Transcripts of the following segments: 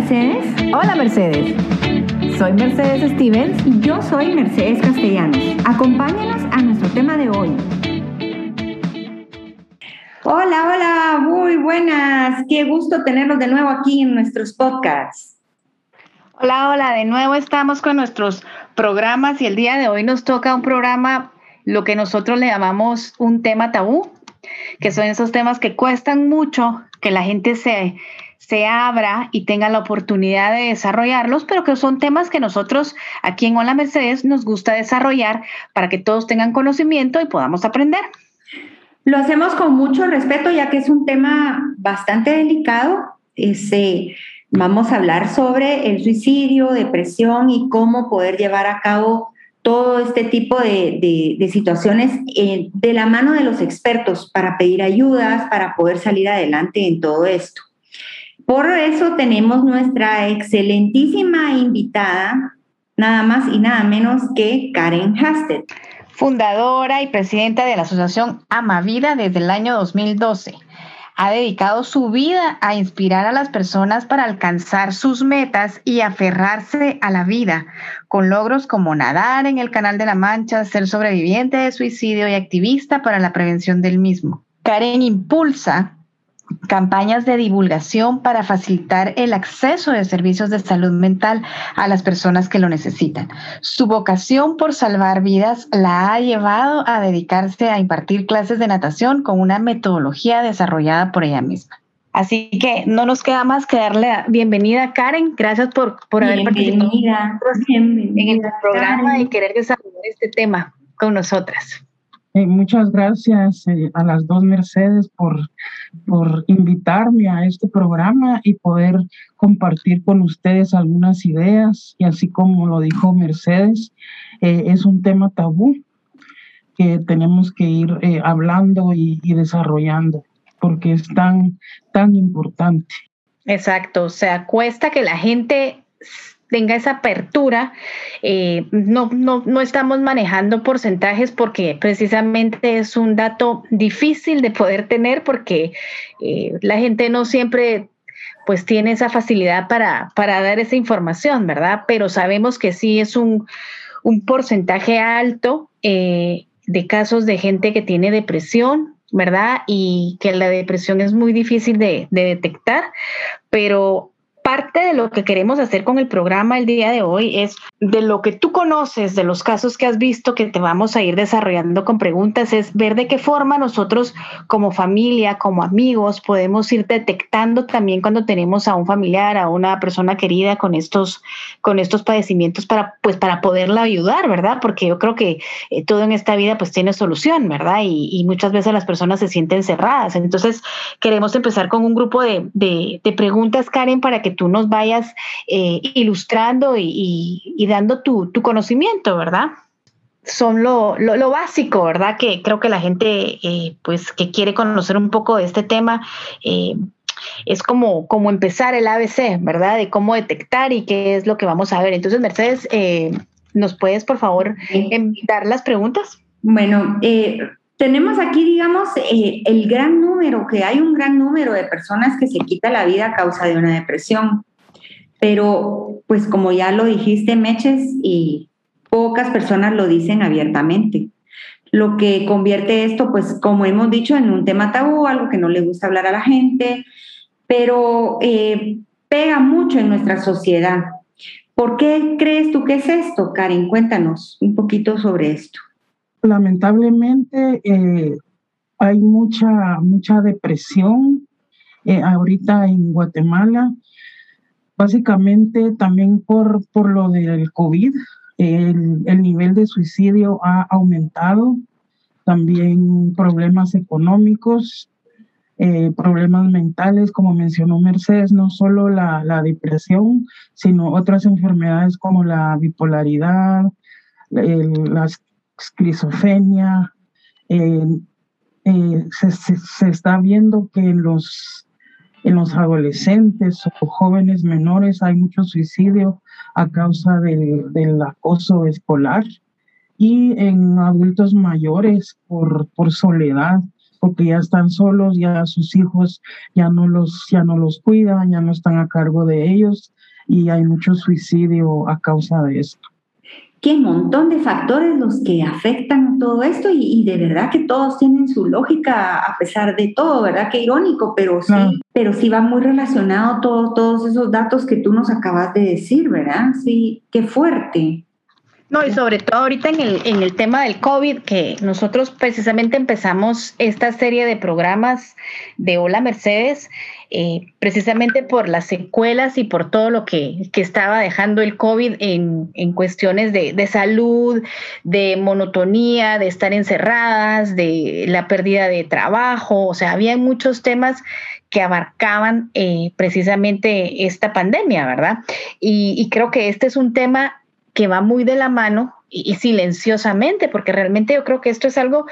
Mercedes. Hola Mercedes. Soy Mercedes Stevens. Y yo soy Mercedes Castellanos. Acompáñanos a nuestro tema de hoy. Hola, hola, muy buenas. Qué gusto tenerlos de nuevo aquí en nuestros podcasts. Hola, hola, de nuevo estamos con nuestros programas y el día de hoy nos toca un programa, lo que nosotros le llamamos un tema tabú, que son esos temas que cuestan mucho que la gente se, se abra y tenga la oportunidad de desarrollarlos, pero que son temas que nosotros aquí en Hola Mercedes nos gusta desarrollar para que todos tengan conocimiento y podamos aprender. Lo hacemos con mucho respeto ya que es un tema bastante delicado. Ese, vamos a hablar sobre el suicidio, depresión y cómo poder llevar a cabo todo este tipo de, situaciones eh, de la mano de los expertos para pedir ayudas, para poder salir adelante en todo esto. Por eso tenemos nuestra excelentísima invitada, nada más y nada menos que Karen Hasted. Fundadora y presidenta de la Asociación Amavida desde el año 2012 ha dedicado su vida a inspirar a las personas para alcanzar sus metas y aferrarse a la vida, con logros como nadar en el Canal de la Mancha, ser sobreviviente de suicidio y activista para la prevención del mismo. Karen impulsa campañas de divulgación para facilitar el acceso de servicios de salud mental a las personas que lo necesitan. Su vocación por salvar vidas la ha llevado a dedicarse a impartir clases de natación con una metodología desarrollada por ella misma. Así que no nos queda más que darle la bienvenida a Karen. Gracias por, por haber participado en el programa y querer desarrollar este tema con nosotras. Eh, muchas gracias eh, a las dos Mercedes por, por invitarme a este programa y poder compartir con ustedes algunas ideas. Y así como lo dijo Mercedes, eh, es un tema tabú que tenemos que ir hablando y, y desarrollando porque es tan, tan importante. Exacto, o sea, cuesta que la gente tenga esa apertura. Eh, no, no, no estamos manejando porcentajes porque precisamente es un dato difícil de poder tener porque eh, la gente no siempre pues tiene esa facilidad para, para dar esa información, ¿verdad? Pero sabemos que sí es un, un porcentaje alto eh, de casos de gente que tiene depresión, ¿verdad? Y que la depresión es muy difícil de, de detectar, pero parte de lo que queremos hacer con el programa el día de hoy es de lo que tú conoces, de los casos que has visto que te vamos a ir desarrollando con preguntas, es ver de qué forma nosotros como familia, como amigos, podemos ir detectando también cuando tenemos a un familiar, a una persona querida con estos, con estos padecimientos para, pues, para poderla ayudar, ¿verdad? Porque yo creo que eh, todo en esta vida pues tiene solución, ¿verdad? Y, muchas veces las personas se sienten cerradas. Entonces, queremos empezar con un grupo de, de, de preguntas, Karen, para que tú nos vayas eh, ilustrando y, dando tu, conocimiento, ¿verdad? Son lo, básico, ¿verdad? Que creo que la gente, eh, pues, que quiere conocer un poco de este tema, eh, es como, como empezar el ABC, ¿verdad? De cómo detectar y qué es lo que vamos a ver. Entonces, Mercedes, ¿nos puedes, por favor, dar las preguntas? Bueno, tenemos aquí, digamos, eh, el gran número, que hay un gran número de personas que se quita la vida a causa de una depresión. Pero, pues como ya lo dijiste, Meches, y pocas personas lo dicen abiertamente. Lo que convierte esto, pues como hemos dicho, en un tema tabú, algo que no le gusta hablar a la gente, pero eh, pega mucho en nuestra sociedad. ¿Por qué crees tú que es esto, Karen? Cuéntanos un poquito sobre esto. Lamentablemente eh, hay mucha, mucha depresión eh, ahorita en Guatemala, básicamente también por, por lo del COVID. El, el nivel de suicidio ha aumentado, también problemas económicos, eh, problemas mentales, como mencionó Mercedes, no solo la, la, depresión, sino otras enfermedades como la bipolaridad, las esquizofrenia. Eh, eh, se, está viendo que en los, en los adolescentes o jóvenes menores hay mucho suicidio a causa del acoso escolar y en adultos mayores por, por soledad, porque ya están solos, ya sus hijos ya no los, ya no los cuidan, ya no están a cargo de ellos y hay mucho suicidio a causa de esto qué montón de factores los que afectan todo esto y, de verdad que todos tienen su lógica a pesar de todo, ¿verdad? Qué irónico, pero sí, pero sí va muy relacionado todos todos esos datos que tú nos acabas de decir, ¿verdad? Sí, qué fuerte. No, y sobre todo ahorita en el, en el tema del COVID, que nosotros precisamente empezamos esta serie de programas de Hola Mercedes, eh, precisamente por las secuelas y por todo lo que, estaba dejando el COVID en, en cuestiones de, de, salud, de monotonía, de estar encerradas, de la pérdida de trabajo, o sea, había muchos temas que abarcaban eh, precisamente esta pandemia, ¿verdad? Y, y creo que este es un tema que va muy de la mano y, silenciosamente, porque realmente yo creo que esto es algo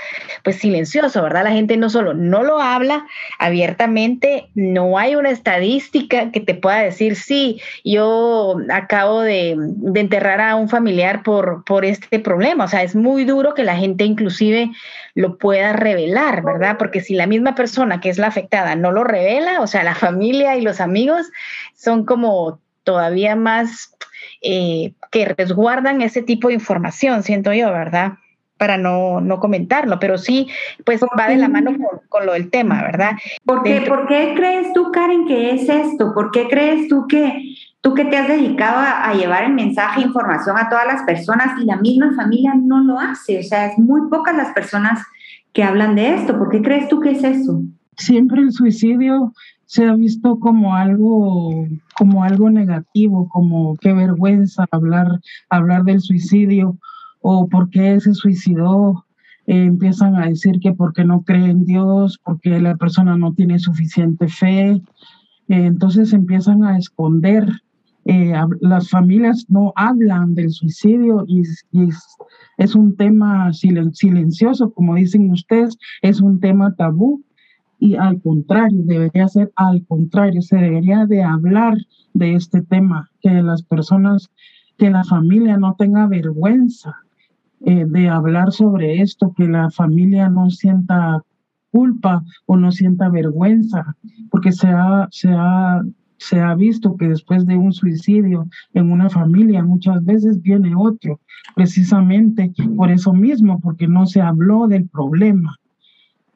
pues silencioso, ¿verdad? La gente no solo no lo habla abiertamente, no hay una estadística que te pueda decir, sí, yo acabo de, de enterrar a un familiar por, por este problema, o sea, es muy duro que la gente inclusive lo pueda revelar, ¿verdad? Porque si la misma persona que es la afectada no lo revela, o sea, la familia y los amigos son como todavía más eh, que resguardan ese tipo de información, siento yo, ¿verdad? Para no, no comentarlo, pero sí, pues va de la mano con, lo del tema, ¿verdad? ¿Por qué, ¿Por qué, crees tú, Karen, que es esto? ¿Por qué crees tú que tú que te has dedicado a, llevar el mensaje, información a todas las personas y la misma familia no lo hace? O sea, es muy pocas las personas que hablan de esto. ¿Por qué crees tú que es eso? Siempre el suicidio se ha visto como algo, como algo negativo, como qué vergüenza hablar, hablar del suicidio o por qué se suicidó. Eh, empiezan a decir que porque no cree en Dios, porque la persona no tiene suficiente fe. Eh, entonces empiezan a esconder. Eh, las familias no hablan del suicidio y, es, es, un tema silencioso, como dicen ustedes, es un tema tabú y al contrario, debería ser al contrario, se debería de hablar de este tema, que las personas, que la familia no tenga vergüenza eh, de hablar sobre esto, que la familia no sienta culpa o no sienta vergüenza, porque se ha, se ha, se ha visto que después de un suicidio en una familia muchas veces viene otro, precisamente por eso mismo, porque no se habló del problema.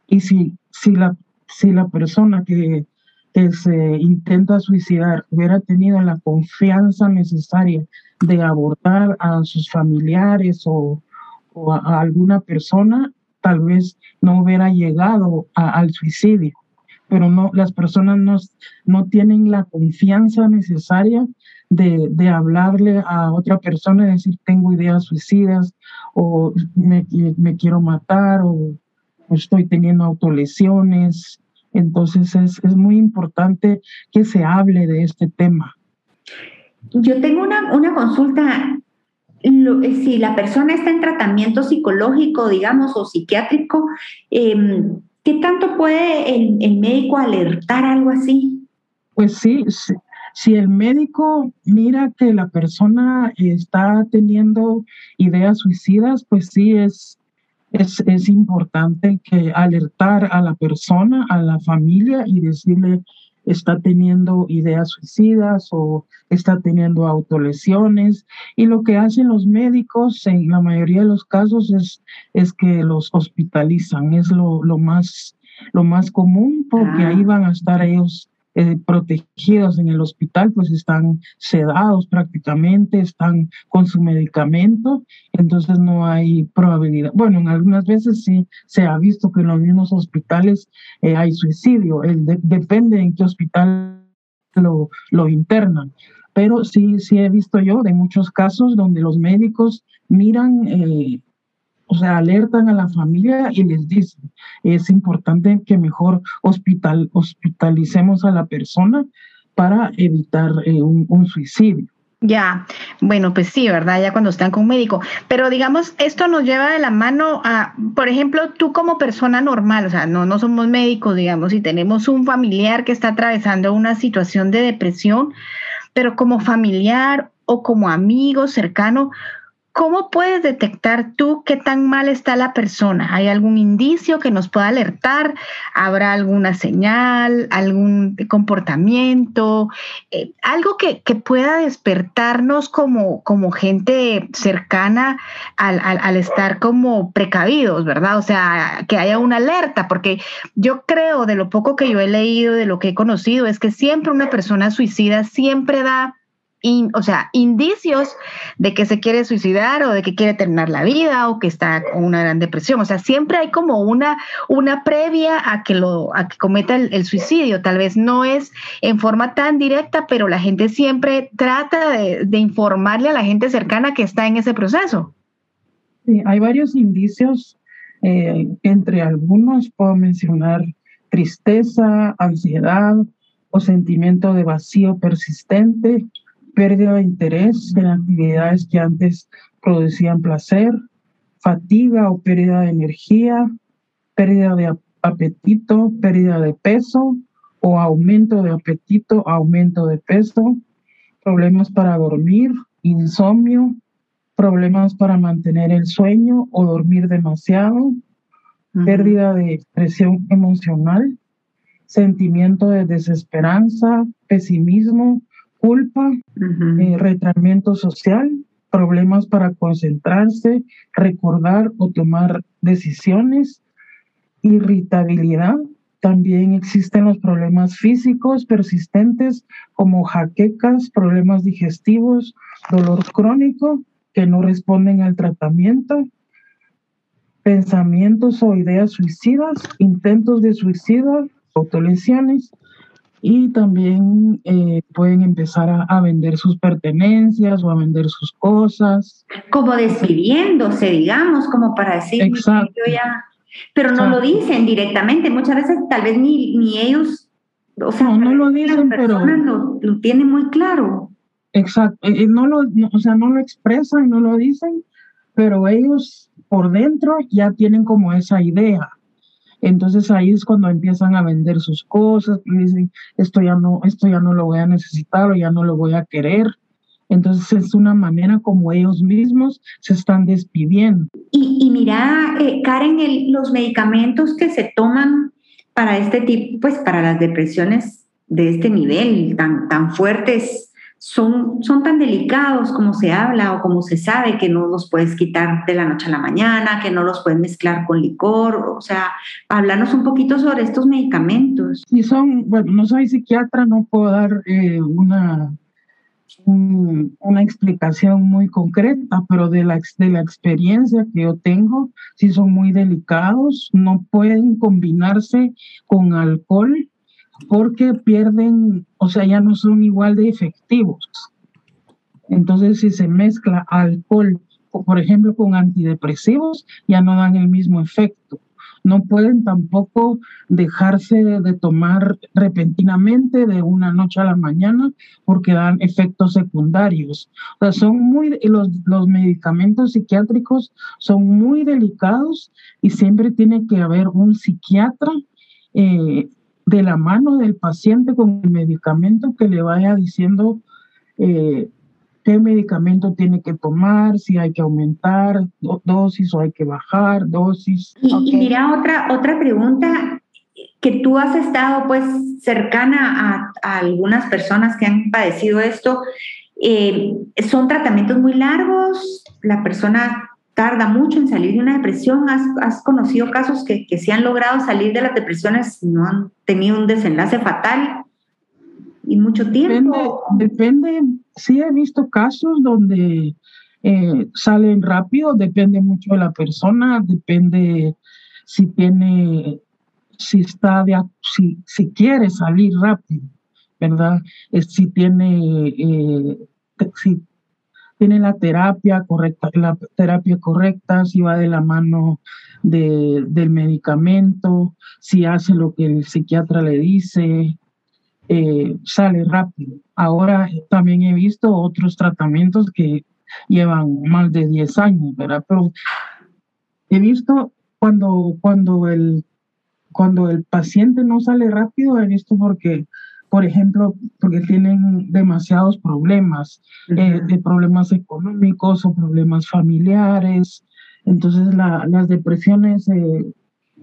Y si, si la si la persona que, se intenta suicidar hubiera tenido la confianza necesaria de abordar a sus familiares o, a, alguna persona, tal vez no hubiera llegado al suicidio. Pero no, las personas no, no tienen la confianza necesaria de, de, hablarle a otra persona y decir tengo ideas suicidas o me, me quiero matar o estoy teniendo autolesiones entonces es, muy importante que se hable de este tema. Yo tengo una, consulta. si la persona está en tratamiento psicológico, digamos, o psiquiátrico, em, ¿qué tanto puede el, médico alertar algo así? Pues sí, si el médico mira que la persona está teniendo ideas suicidas, pues sí es, es, es importante que alertar a la persona, a la familia y decirle está teniendo ideas suicidas o está teniendo autolesiones. Y lo que hacen los médicos en la mayoría de los casos es, es que los hospitalizan, es lo, lo, más, lo más común porque ahí ah. van a estar ellos eh, protegidos en el hospital, pues están sedados prácticamente, están con su medicamento, entonces no hay probabilidad. Bueno, en algunas veces sí se ha visto que en los mismos hospitales eh, hay suicidio, el depende en qué hospital lo, lo internan. Pero sí, sí he visto yo de muchos casos donde los médicos miran eh, o sea, alertan a la familia y les dicen, es importante que mejor hospital, hospitalicemos a la persona para evitar eh, un, suicidio. Ya, bueno, pues sí, ¿verdad? Ya cuando están con médico. Pero digamos, esto nos lleva de la mano a, por ejemplo, tú como persona normal, o sea, no, no somos médicos, digamos, y tenemos un familiar que está atravesando una situación de depresión, pero como familiar o como amigo cercano, ¿Cómo puedes detectar tú qué tan mal está la persona? ¿Hay algún indicio que nos pueda alertar? ¿Habrá alguna señal, algún comportamiento, eh, algo que, pueda despertarnos como, como gente cercana al, al, estar como precavidos, ¿verdad? O sea, que haya una alerta, porque yo creo, de lo poco que yo he leído, de lo que he conocido, es que siempre una persona suicida siempre da o sea, indicios de que se quiere suicidar o de que quiere terminar la vida o que está con una gran depresión. O sea, siempre hay como una, una previa a que, lo, a que cometa el, suicidio. Tal vez no es en forma tan directa, pero la gente siempre trata de, informarle a la gente cercana que está en ese proceso. Sí, hay varios indicios. Eh, entre algunos puedo mencionar tristeza, ansiedad o sentimiento de vacío persistente, pérdida de interés en actividades que antes producían placer, fatiga o pérdida de energía, pérdida de apetito, pérdida de peso o aumento de apetito, aumento de peso, problemas para dormir, insomnio, problemas para mantener el sueño o dormir demasiado, pérdida de expresión emocional, sentimiento de desesperanza, pesimismo, culpa, uh social, problemas para concentrarse, recordar o tomar decisiones, irritabilidad. También existen los problemas físicos persistentes como jaquecas, problemas digestivos, dolor crónico que no responden al tratamiento, pensamientos o ideas suicidas, intentos de suicidio, autolesiones, y también eh, pueden empezar a, vender sus pertenencias o a vender sus cosas. Como despidiéndose, digamos, como para decir, Exacto. yo ya... Pero no lo dicen directamente, muchas veces tal vez ni, ni ellos, o sea, no, lo dicen, pero... Lo, lo, tienen muy claro. Exacto, eh, eh, no lo, o sea, no lo expresan, no lo dicen, pero ellos por dentro ya tienen como esa idea entonces ahí es cuando empiezan a vender sus cosas, y dicen, esto ya no, esto ya no lo voy a necesitar o ya no lo voy a querer. Entonces es una manera como ellos mismos se están despidiendo. Y, mira, eh, Karen, los medicamentos que se toman para este tipo, pues para las depresiones de este nivel tan, tan fuertes, son, son tan delicados como se habla o como se sabe que no los puedes quitar de la noche a la mañana, que no los puedes mezclar con licor, o sea, hablarnos un poquito sobre estos medicamentos. Y son, bueno, no soy psiquiatra, no puedo dar eh, una, una explicación muy concreta, pero de la, de la experiencia que yo tengo, sí son muy delicados, no pueden combinarse con alcohol porque pierden, o sea, ya no son igual de efectivos. Entonces, si se mezcla alcohol, por ejemplo, con antidepresivos, ya no dan el mismo efecto. No pueden tampoco dejarse de tomar repentinamente de una noche a la mañana porque dan efectos secundarios. O sea, son muy, los, los medicamentos psiquiátricos son muy delicados y siempre tiene que haber un psiquiatra eh, de la mano del paciente con el medicamento que le vaya diciendo eh, qué medicamento tiene que tomar, si hay que aumentar dosis o hay que bajar dosis. Y, mira, otra, otra pregunta, que tú has estado pues cercana a, algunas personas que han padecido esto, eh, ¿son tratamientos muy largos? ¿La persona tarda mucho en salir de una depresión. ¿Has, conocido casos que, que se han logrado salir de las depresiones y no han tenido un desenlace fatal y mucho tiempo? Depende, sí he visto casos donde eh, salen rápido, depende mucho de la persona, depende si tiene, si está de, si, si quiere salir rápido, ¿verdad? si tiene, eh, si tiene la terapia correcta, la terapia correcta, si va de la mano de, del medicamento, si hace lo que el psiquiatra le dice, eh, sale rápido. Ahora también he visto otros tratamientos que llevan más de 10 años, ¿verdad? Pero he visto cuando, cuando, el, cuando el paciente no sale rápido, he visto porque por ejemplo, porque tienen demasiados problemas, eh, de problemas económicos o problemas familiares. Entonces las depresiones eh,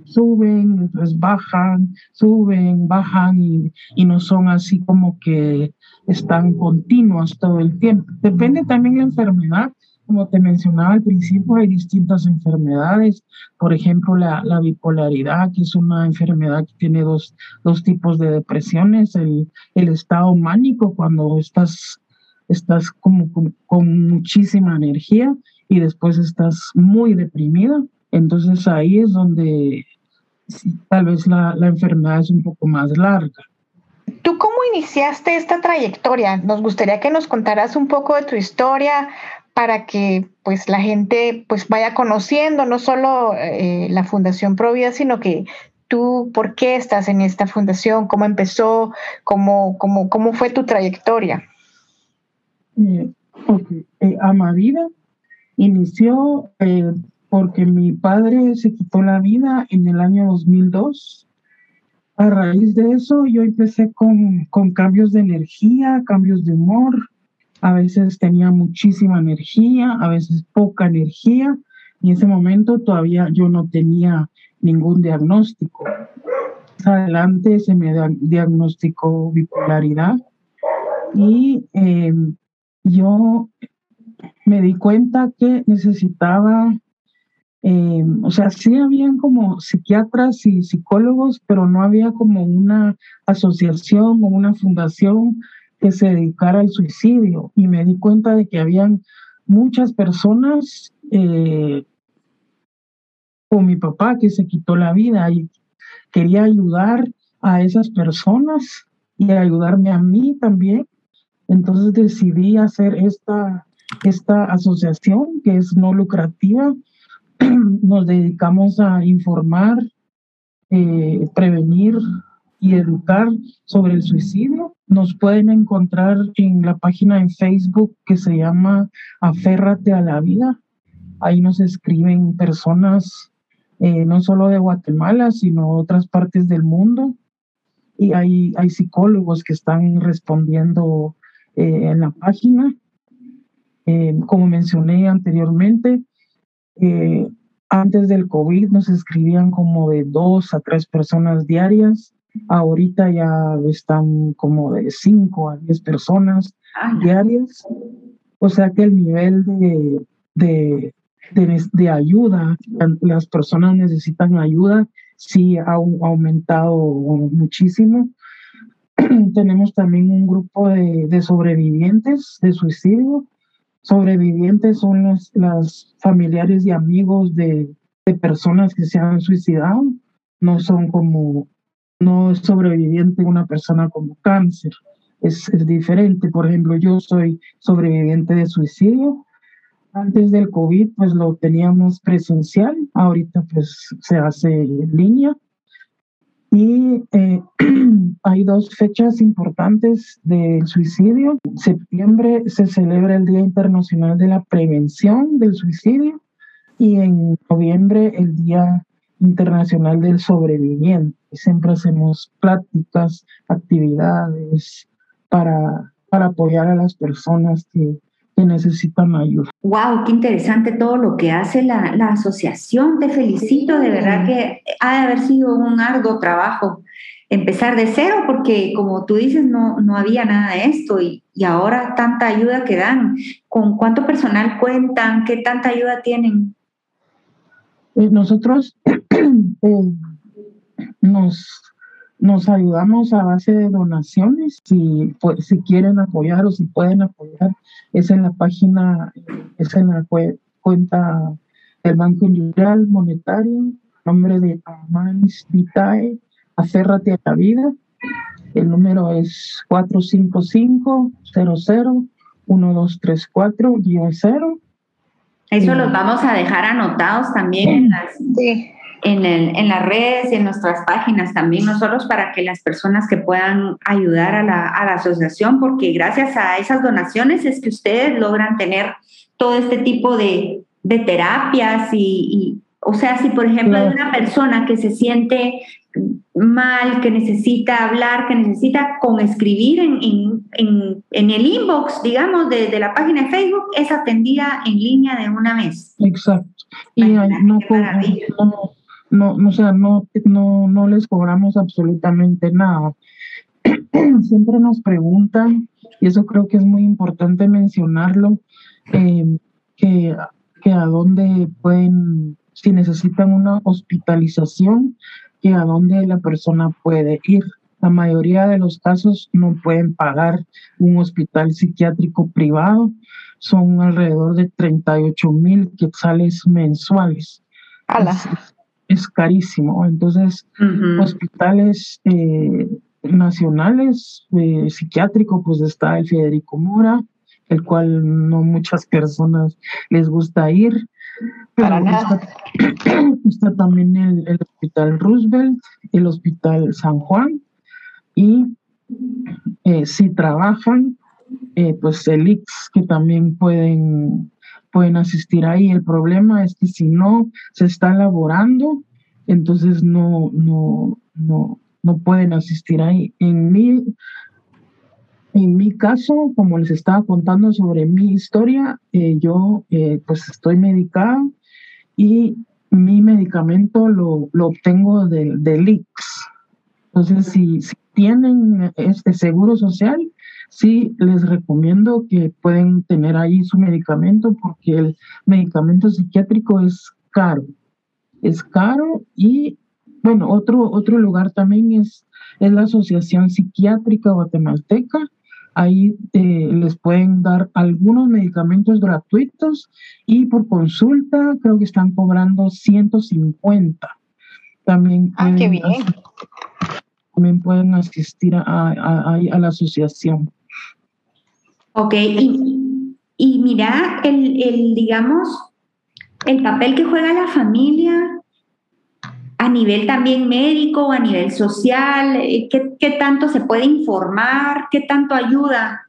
suben, pues bajan, suben, bajan y, y, no son así como que están continuos todo el tiempo. Depende también la enfermedad. Como te mencionaba al principio, hay distintas enfermedades. Por ejemplo, la, la bipolaridad, que es una enfermedad que tiene dos, dos tipos de depresiones. El, el estado mánico, cuando estás, estás como con, con muchísima energía y después estás muy deprimida. Entonces ahí es donde tal vez la, la enfermedad es un poco más larga. ¿Tú cómo iniciaste esta trayectoria? Nos gustaría que nos contaras un poco de tu historia para que pues la gente pues vaya conociendo no solo eh, la Fundación Provida, sino que tú por qué estás en esta fundación, cómo empezó, cómo, cómo, cómo fue tu trayectoria. Eh, okay. eh, inició eh, porque mi padre se quitó la vida en el año 2002. A raíz de eso yo empecé con, con cambios de energía, cambios de humor. A veces tenía muchísima energía, a veces poca energía. Y en ese momento todavía yo no tenía ningún diagnóstico. Más adelante se me diagnosticó bipolaridad y eh, yo me di cuenta que necesitaba eh, o sea, sí habían como psiquiatras y psicólogos, pero no había como una asociación o una fundación que se dedicara al suicidio. Y me di cuenta de que habían muchas personas, eh, con mi papá que se quitó la vida y quería ayudar a esas personas y ayudarme a mí también. Entonces decidí hacer esta, esta asociación que es no lucrativa nos dedicamos a informar, eh, prevenir y educar sobre el suicidio. Nos pueden encontrar en la página en Facebook que se llama Aférrate a la vida. Ahí nos escriben personas eh, no solo de Guatemala, sino otras partes del mundo. Y hay, hay psicólogos que están respondiendo eh, en la página. como mencioné anteriormente, eh, antes del COVID nos escribían como de dos a tres personas diarias. Ahorita ya están como de cinco a diez personas diarias. O sea que el nivel de, de, de, ayuda, las personas necesitan ayuda, sí ha aumentado muchísimo. Tenemos también un grupo de, de sobrevivientes de suicidio sobrevivientes son los las familiares y amigos de, de, personas que se han suicidado, no son como, no es sobreviviente una persona como cáncer, es, diferente. Por ejemplo, yo soy sobreviviente de suicidio. Antes del COVID, pues lo teníamos presencial, ahorita pues se hace en línea. Y eh, hay dos fechas importantes del suicidio. Septiembre se celebra el Día Internacional de la Prevención del Suicidio y en noviembre el Día Internacional del Sobreviviente. Siempre hacemos pláticas, actividades para, para apoyar a las personas que, necesitan ayuda. Wow, qué interesante todo lo que hace la, la asociación. Te felicito, de verdad que ha de haber sido un arduo trabajo empezar de cero, porque como tú dices, no, no había nada de esto y, y ahora tanta ayuda que dan. ¿Con cuánto personal cuentan? ¿Qué tanta ayuda tienen? Eh, nosotros eh, nos nos ayudamos a base de donaciones. Si, pues, si quieren apoyar o si pueden apoyar, es en la página, es en la cuenta del Banco Industrial Monetario, nombre de Amans Vitae, Aférrate a la Vida. El número es 455-00-1234-0. Eso los vamos a dejar anotados también en las, sí en, el, en, las redes y en nuestras páginas también, nosotros para que las personas que puedan ayudar a la, a la, asociación, porque gracias a esas donaciones es que ustedes logran tener todo este tipo de, de terapias y, y, o sea, si por ejemplo hay una persona que se siente mal, que necesita hablar, que necesita con escribir en, el inbox, digamos, de, la página de Facebook, es atendida en línea de una vez. Exacto. Y no, no, no, sea, no, no, no les cobramos absolutamente nada. Siempre nos preguntan, y eso creo que es muy importante mencionarlo, eh, que, que a dónde pueden, si necesitan una hospitalización, que a dónde la persona puede ir. La mayoría de los casos no pueden pagar un hospital psiquiátrico privado, son alrededor de 38 mil quetzales mensuales. Es, carísimo. Entonces, hospitales eh, nacionales eh, psiquiátricos, pues está el Federico Mora, el cual no muchas personas les gusta ir. Para nada. Está, también el, Hospital Roosevelt, el Hospital San Juan y eh, si trabajan, eh, pues el IX que también pueden, pueden asistir ahí. El problema es que si no se está elaborando, entonces no, no, no, no pueden asistir ahí. En mi, en mi caso, como les estaba contando sobre mi historia, eh, yo pues estoy medicada y mi medicamento lo, lo obtengo del, IX. Entonces, si, tienen este seguro social, sí les recomiendo que pueden tener ahí su medicamento porque el medicamento psiquiátrico es caro. Es caro y, bueno, otro, otro lugar también es, es la Asociación Psiquiátrica Guatemalteca Ahí eh, les pueden dar algunos medicamentos gratuitos y por consulta creo que están cobrando 150. También ah, qué bien. también pueden asistir a, la asociación. Ok, y, y mira, el, el, digamos, el papel que juega la familia a nivel también médico, a nivel social, eh, ¿qué, tanto se puede informar? ¿Qué tanto ayuda?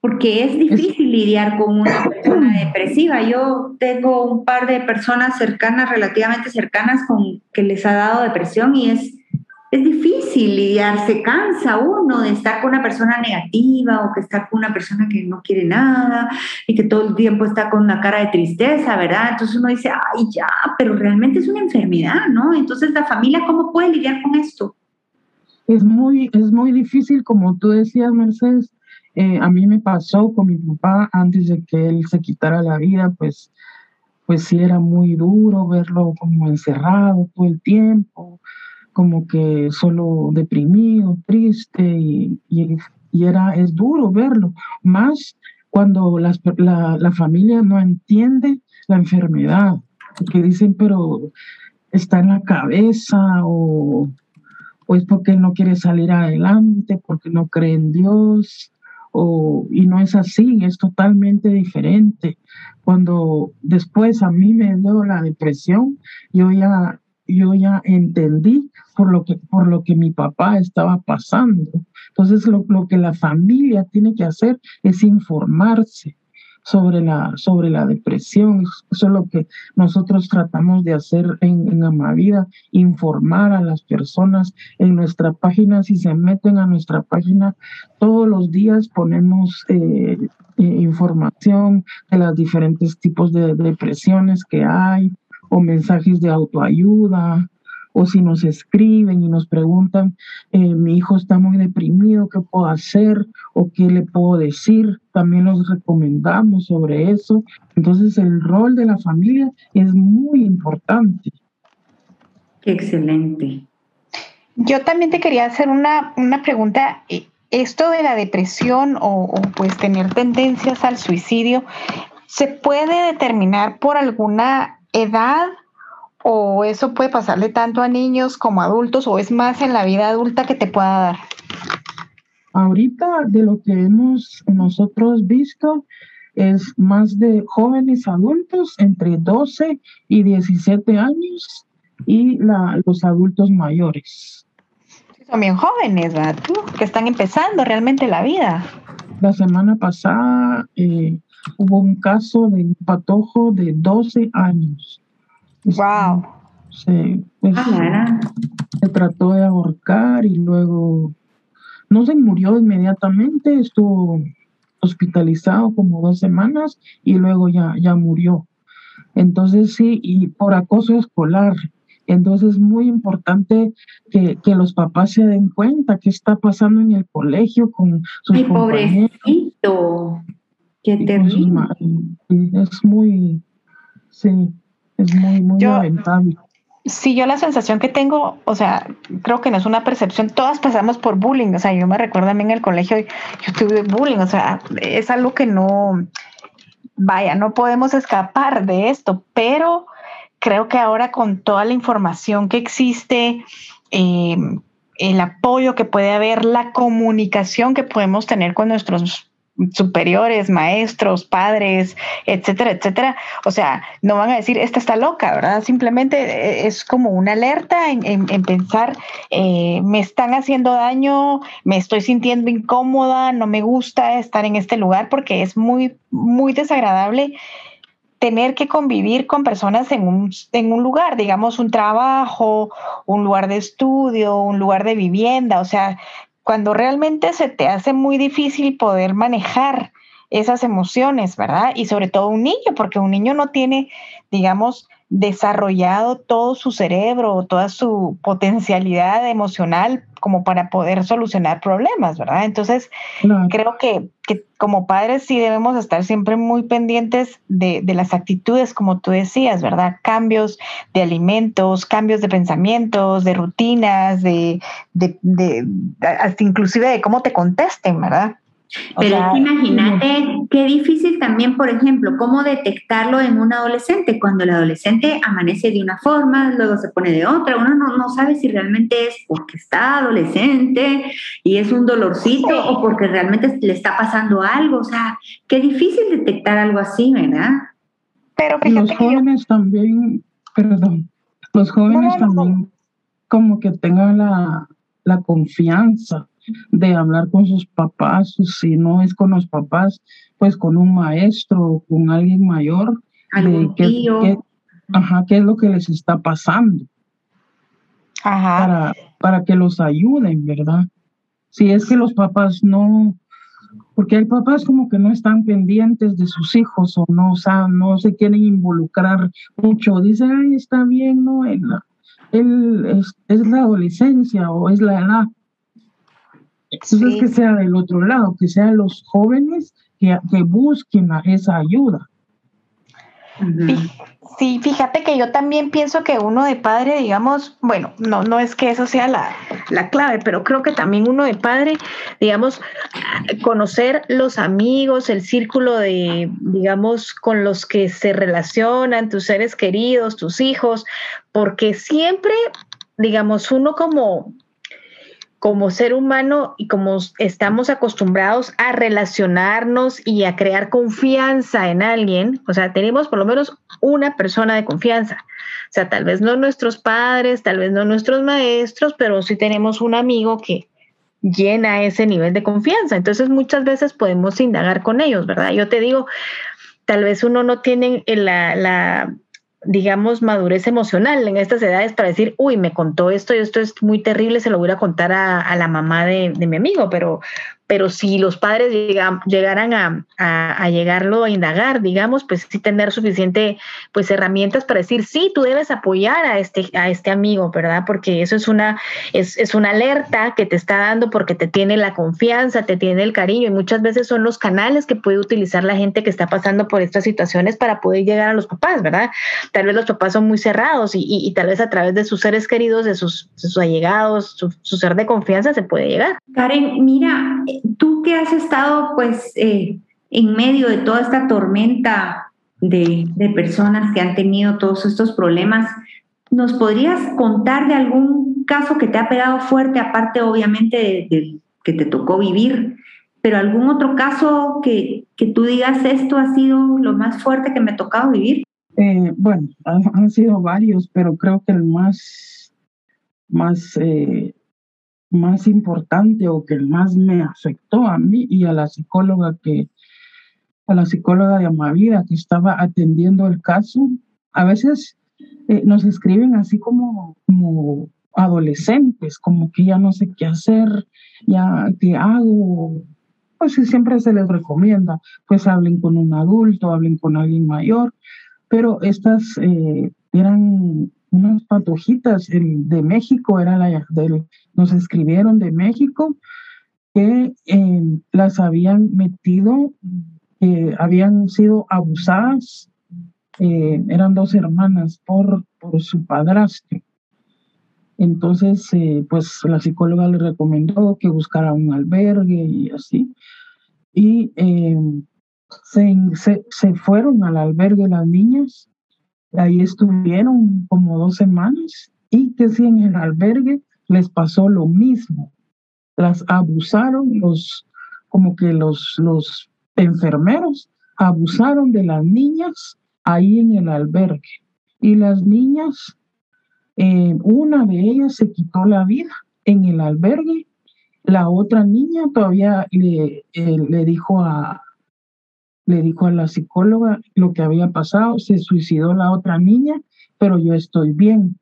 Porque es difícil lidiar con una persona depresiva. Yo tengo un par de personas cercanas, relativamente cercanas, con que les ha dado depresión y es es difícil lidiar, se cansa uno de estar con una persona negativa o que estar con una persona que no quiere nada y que todo el tiempo está con una cara de tristeza, ¿verdad? Entonces uno dice, ay, ya, pero realmente es una enfermedad, ¿no? Entonces la familia, ¿cómo puede lidiar con esto? Es muy, es muy difícil, como tú decías, Mercedes. Eh, a mí me pasó con mi papá antes de que él se quitara la vida, pues, pues sí era muy duro verlo como encerrado todo el tiempo como que solo deprimido, triste y, era, es duro verlo, más cuando la, la, familia no entiende la enfermedad, porque dicen, pero está en la cabeza o, o es porque no quiere salir adelante, porque no cree en Dios, o, y no es así, es totalmente diferente. Cuando después a mí me dio la depresión, yo ya yo ya entendí por lo que, por lo que mi papá estaba pasando. Entonces, lo, que la familia tiene que hacer es informarse sobre la, sobre la depresión. Eso es lo que nosotros tratamos de hacer en, en Amavida, informar a las personas en nuestra página. Si se meten a nuestra página, todos los días ponemos eh, eh, información de los diferentes tipos de depresiones que hay, o mensajes de autoayuda, o si nos escriben y nos preguntan, eh, mi hijo está muy deprimido, ¿qué puedo hacer? ¿O qué le puedo decir? También los recomendamos sobre eso. Entonces el rol de la familia es muy importante. Excelente. Yo también te quería hacer una, una pregunta. Eh, esto de la depresión o, o pues tener tendencias al suicidio, ¿se puede determinar por alguna edad o eso puede pasarle tanto a niños como a adultos o es más en la vida adulta que te pueda dar? Ahorita de lo que hemos nosotros visto es más de jóvenes adultos entre 12 y 17 años y los adultos mayores. Son bien jóvenes, ¿verdad? que están empezando realmente la vida. La semana pasada eh, hubo un caso de un patojo de 12 años. Wow. Se, pues, Ah, se trató de ahorcar y luego no se murió inmediatamente, estuvo hospitalizado como dos semanas y luego ya, ya murió. Entonces sí, y por acoso escolar. Entonces es muy importante que, que los papás se den cuenta qué está pasando en el colegio con sus Ay, compañeros. pobrecito. Qué terrible. Es muy, sí, es muy, muy Yo- lamentable. Sí, yo la sensación que tengo, o sea, creo que no es una percepción, todas pasamos por bullying, o sea, yo me recuerdo a mí en el colegio, yo tuve bullying, o sea, es algo que no, vaya, no podemos escapar de esto, pero creo que ahora con toda la información que existe, eh, el apoyo que puede haber, la comunicación que podemos tener con nuestros superiores, maestros, padres, etcétera, etcétera. O sea, no van a decir, esta está loca, ¿verdad? Simplemente eh, es como una alerta en, en- en pensar, eh, me están haciendo daño, me estoy sintiendo incómoda, no me gusta estar en este lugar porque es muy, muy desagradable tener que convivir con personas en un, en un lugar, digamos un trabajo, un lugar de estudio, un lugar de vivienda, o sea, cuando realmente se te hace muy difícil poder manejar esas emociones, ¿verdad? Y sobre todo un niño, porque un niño no tiene, digamos, desarrollado todo su cerebro, toda su potencialidad emocional como para poder solucionar problemas, ¿verdad? Entonces, creo que, que como padres sí debemos estar siempre muy pendientes de, de las actitudes, como tú decías, ¿verdad? Cambios de alimentos, cambios de pensamientos, de rutinas, de, de, de- hasta inclusive de cómo te contesten, ¿verdad? Pero sea, es que imagínate qué difícil también, por ejemplo, cómo detectarlo en un adolescente, cuando el adolescente amanece de una forma, luego se pone de otra, uno no, no sabe si realmente es porque está adolescente y es un dolorcito Sí. o porque realmente le está pasando algo, o sea, qué difícil detectar algo así, ¿verdad? pero Y los jóvenes también, perdón, los jóvenes No, no, no. también como que tengan la, la confianza de hablar con sus papás, si no es con los papás, pues con un maestro o con alguien mayor, de qué, qué- ajá, qué es lo que les está pasando Ajá. para, para que los ayuden, ¿verdad? Si es que los papás no, porque hay papás como que no están pendientes de sus hijos o no, o sea, no se quieren involucrar mucho, dicen, ay, está bien, no, él, él es, es la adolescencia o es la edad. Entonces Sí. que sea del otro lado, que sean los jóvenes que, que busquen a esa ayuda. Ujú. Fí- Sí, fíjate que yo también pienso que uno de padre, digamos, bueno, no, no es que eso sea la, la clave, pero creo que también uno de padre, digamos, conocer los amigos, el círculo de, digamos, con los que se relacionan, tus seres queridos, tus hijos, porque siempre, digamos, uno como, como ser humano y como estamos acostumbrados a relacionarnos y a crear confianza en alguien, o sea, tenemos por lo menos una persona de confianza. O sea, tal vez no nuestros padres, tal vez no nuestros maestros, pero sí tenemos un amigo que llena ese nivel de confianza. Entonces muchas veces podemos indagar con ellos, ¿verdad? Yo te digo, tal vez uno no tiene la, la digamos, madurez emocional en estas edades para decir, uy, me contó esto y esto es muy terrible, se lo voy a contar a, a la mamá de, de, mi amigo, pero, pero si los padres llegan, llegaran a, a, a, llegarlo a indagar, digamos, pues sí tener suficiente, pues herramientas para decir, sí, tú debes apoyar a este, a este amigo, ¿verdad? Porque eso es una, es, es una alerta que te está dando porque te tiene la confianza, te tiene el cariño y muchas veces son los canales que puede utilizar la gente que está pasando por estas situaciones para poder llegar a los papás, ¿verdad? tal vez los papás son muy cerrados y, y, tal vez a través de sus seres queridos, de sus, allegados, su, ser de confianza se puede llegar. Karen, mira, tú que has estado pues eh, en medio de toda esta tormenta de, personas que han tenido todos estos problemas, ¿nos podrías contar de algún caso que te ha pegado fuerte, aparte obviamente de, de que te tocó vivir? pero algún otro caso que, que tú digas esto ha sido lo más fuerte que me ha tocado vivir? Eh, bueno, han, han, sido varios, pero creo que el más, más, eh, más importante o que más me afectó a mí y a la psicóloga que, a la psicóloga de Amavida que estaba atendiendo el caso, a veces eh, nos escriben así como, como adolescentes, como que ya no sé qué hacer, ya qué hago. Pues siempre se les recomienda, pues hablen con un adulto, hablen con alguien mayor, pero estas eh, eran unas patojitas de México, era la del, nos escribieron de México que eh, las habían metido, eh, habían sido abusadas, eran dos hermanas por, por su padrastro. Entonces, pues la psicóloga le recomendó que buscara un albergue y así. Y se, se, fueron al albergue las niñas, ahí estuvieron como dos semanas y que si en el albergue les pasó lo mismo, las abusaron los, como que los, los enfermeros abusaron de las niñas ahí en el albergue. Y las niñas, eh, una de ellas se quitó la vida en el albergue, la otra niña todavía le, eh, le dijo a, le dijo a la psicóloga lo que había pasado, se suicidó la otra niña, pero yo estoy bien.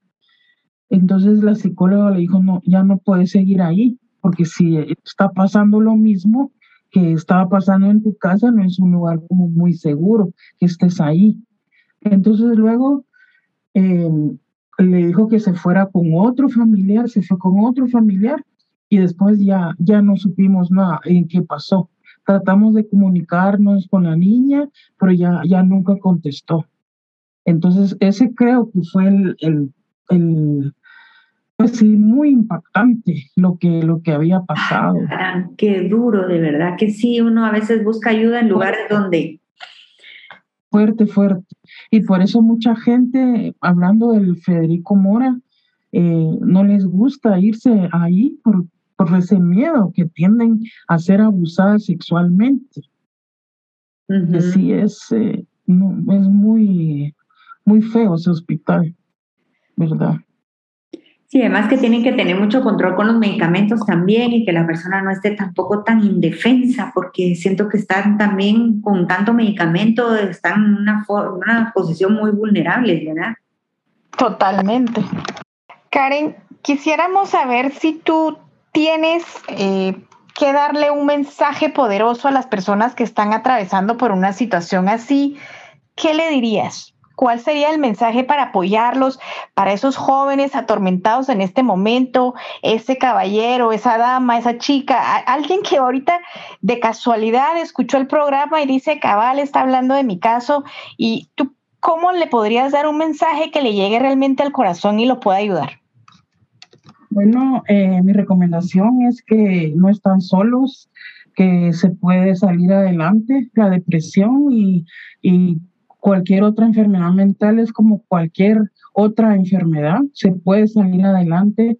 Entonces la psicóloga le dijo, no, ya no puedes seguir ahí, porque si está pasando lo mismo que estaba pasando en tu casa, no es un lugar como muy seguro que estés ahí. Entonces luego em, le dijo que se fuera con otro familiar, se fue con otro familiar y después ya, ya no supimos nada en qué pasó tratamos de comunicarnos con la niña, pero ya, ya nunca contestó. Entonces, ese creo que fue el, el, el pues sí, muy impactante lo que, lo que había pasado. Ah, qué duro, de verdad, que sí, uno a veces busca ayuda en lugares donde... Fuerte, fuerte. Y por eso mucha gente, hablando del Federico Mora, eh, no les gusta irse ahí por, por ese miedo que tienden a ser abusadas sexualmente. Sí, es, eh, es muy, muy feo ese hospital, ¿verdad? Sí, además que tienen que tener mucho control con los medicamentos también y que la persona no esté tampoco tan indefensa, porque siento que están también con tanto medicamento, están en una, una posición muy vulnerable, ¿verdad? Totalmente. Karen, quisiéramos saber si tú tienes eh, que darle un mensaje poderoso a las personas que están atravesando por una situación así, ¿qué le dirías? ¿Cuál sería el mensaje para apoyarlos, para esos jóvenes atormentados en este momento, ese caballero, esa dama, esa chica, alguien que ahorita de casualidad escuchó el programa y dice, cabal, está hablando de mi caso, y tú, ¿cómo le podrías dar un mensaje que le llegue realmente al corazón y lo pueda ayudar? Bueno, eh, mi recomendación es que no están solos, que se puede salir adelante. La depresión y, cualquier otra enfermedad mental es como cualquier otra enfermedad. Se puede salir adelante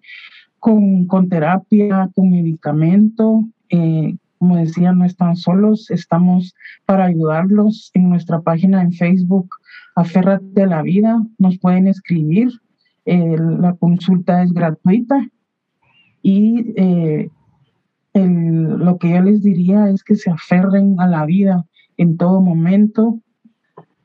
con, terapia, con medicamento. Eh, como decía, no están solos, estamos para ayudarlos en nuestra página en Facebook, Aférrate a la Vida, nos pueden escribir eh, la consulta es gratuita y eh, lo que yo les diría es que se aferren a la vida en todo momento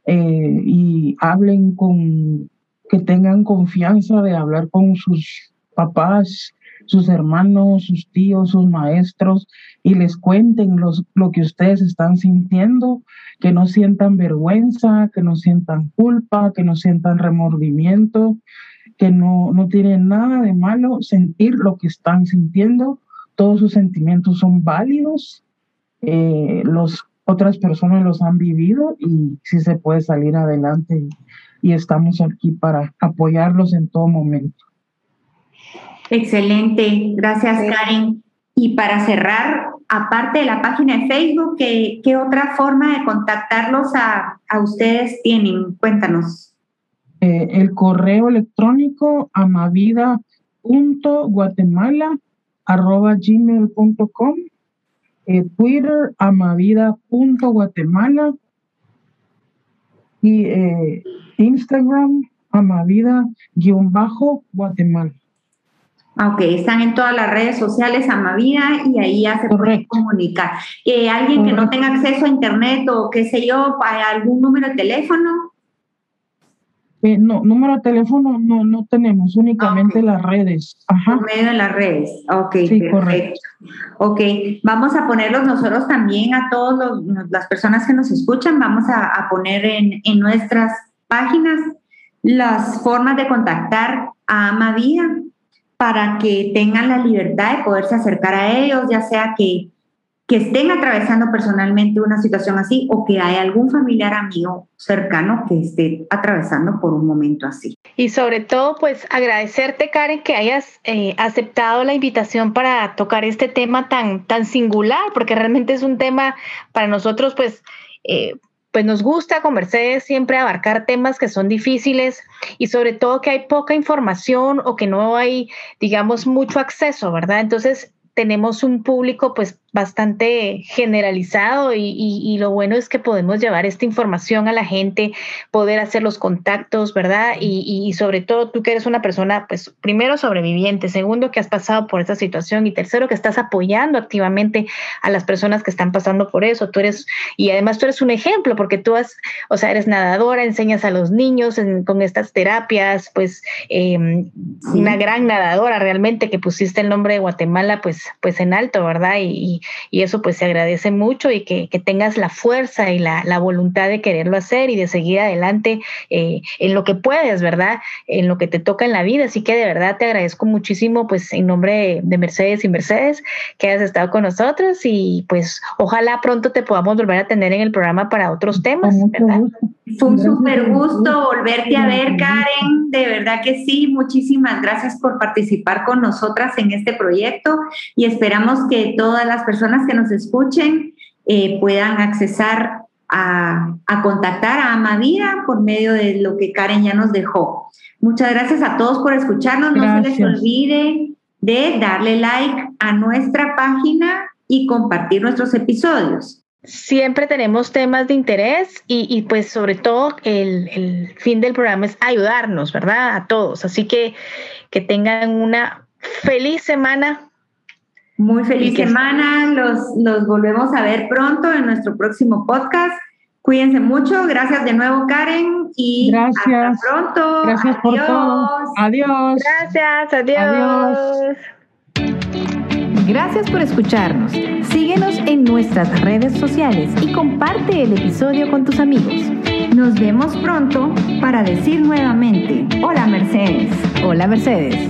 eh, y hablen con, que tengan confianza de hablar con sus papás, sus hermanos, sus tíos, sus maestros y les cuenten lo que ustedes están sintiendo, que no sientan vergüenza, que no sientan culpa, que no sientan remordimiento, que no, no tiene nada de malo sentir lo que están sintiendo, todos sus sentimientos son válidos, eh, los, otras personas los han vivido y sí se puede salir adelante y, estamos aquí para apoyarlos en todo momento. Excelente, gracias Karen. Y para cerrar, aparte de la página de Facebook, ¿qué, qué otra forma de contactarlos a, a ustedes tienen? Cuéntanos. Eh, el correo electrónico amavida.guatemala.gmail.com eh, Twitter amavida.guatemala y eh, Instagram amavida-guatemala. Ok, están en todas las redes sociales Amavida y ahí ya se puede comunicar. alguien que no tenga acceso a internet o qué sé yo, para algún número de teléfono, Eh, no, número de teléfono no, no tenemos, únicamente las redes. Ajá. Por medio de las redes. Ok, perfecto. Correcto. Ok, vamos a ponerlos nosotros también a todas las personas que nos escuchan, vamos a, a poner en, en, nuestras páginas las formas de contactar a Amavida para que tengan la libertad de poderse acercar a ellos, ya sea que que estén atravesando personalmente una situación así o que hay algún familiar amigo cercano que esté atravesando por un momento así. Y sobre todo, pues agradecerte, Karen, que hayas eh, aceptado la invitación para tocar este tema tan, tan singular, porque realmente es un tema para nosotros, pues... Eh, pues nos gusta con Mercedes siempre abarcar temas que son difíciles y sobre todo que hay poca información o que no hay, digamos, mucho acceso, ¿verdad? Entonces, tenemos un público pues bastante generalizado y, lo bueno es que podemos llevar esta información a la gente, poder hacer los contactos, ¿verdad? Y, sobre todo tú que eres una persona, pues primero sobreviviente, segundo que has pasado por esta situación y tercero que estás apoyando activamente a las personas que están pasando por eso. Tú eres, y además tú eres un ejemplo porque tú has, o sea, eres nadadora, enseñas a los niños con estas terapias, pues em, una gran nadadora realmente que pusiste el nombre de Guatemala pues, pues en alto, ¿verdad? y y eso pues se agradece mucho y que, tengas la fuerza y la, voluntad de quererlo hacer y de seguir adelante eh, en lo que puedes, ¿verdad? En lo que te toca en la vida. Así que de verdad te agradezco muchísimo pues en nombre de Mercedes y Mercedes que hayas estado con nosotros y pues ojalá pronto te podamos volver a tener en el programa para otros temas, ¿verdad? Fue un súper gusto volverte a ver, Karen. De verdad que sí. Muchísimas gracias por participar con nosotras en este proyecto y esperamos que todas las personas que nos escuchen eh, puedan accesar a, contactar a Amavida por medio de lo que Karen ya nos dejó. Muchas gracias a todos por escucharnos. No se les olvide de darle like a nuestra página y compartir nuestros episodios. Siempre tenemos temas de interés y, pues sobre todo el, el, fin del programa es ayudarnos, ¿verdad? A todos. Así que que tengan una feliz semana. Muy feliz semana. Los, los volvemos a ver pronto en nuestro próximo podcast. Cuídense mucho. Gracias de nuevo, Karen. Y gracias. hasta pronto. Gracias por todo. Adiós. Gracias. Adiós. Gracias por escucharnos. Síguenos en nuestras redes sociales y comparte el episodio con tus amigos. Nos vemos pronto para decir nuevamente, hola Mercedes. Hola Mercedes.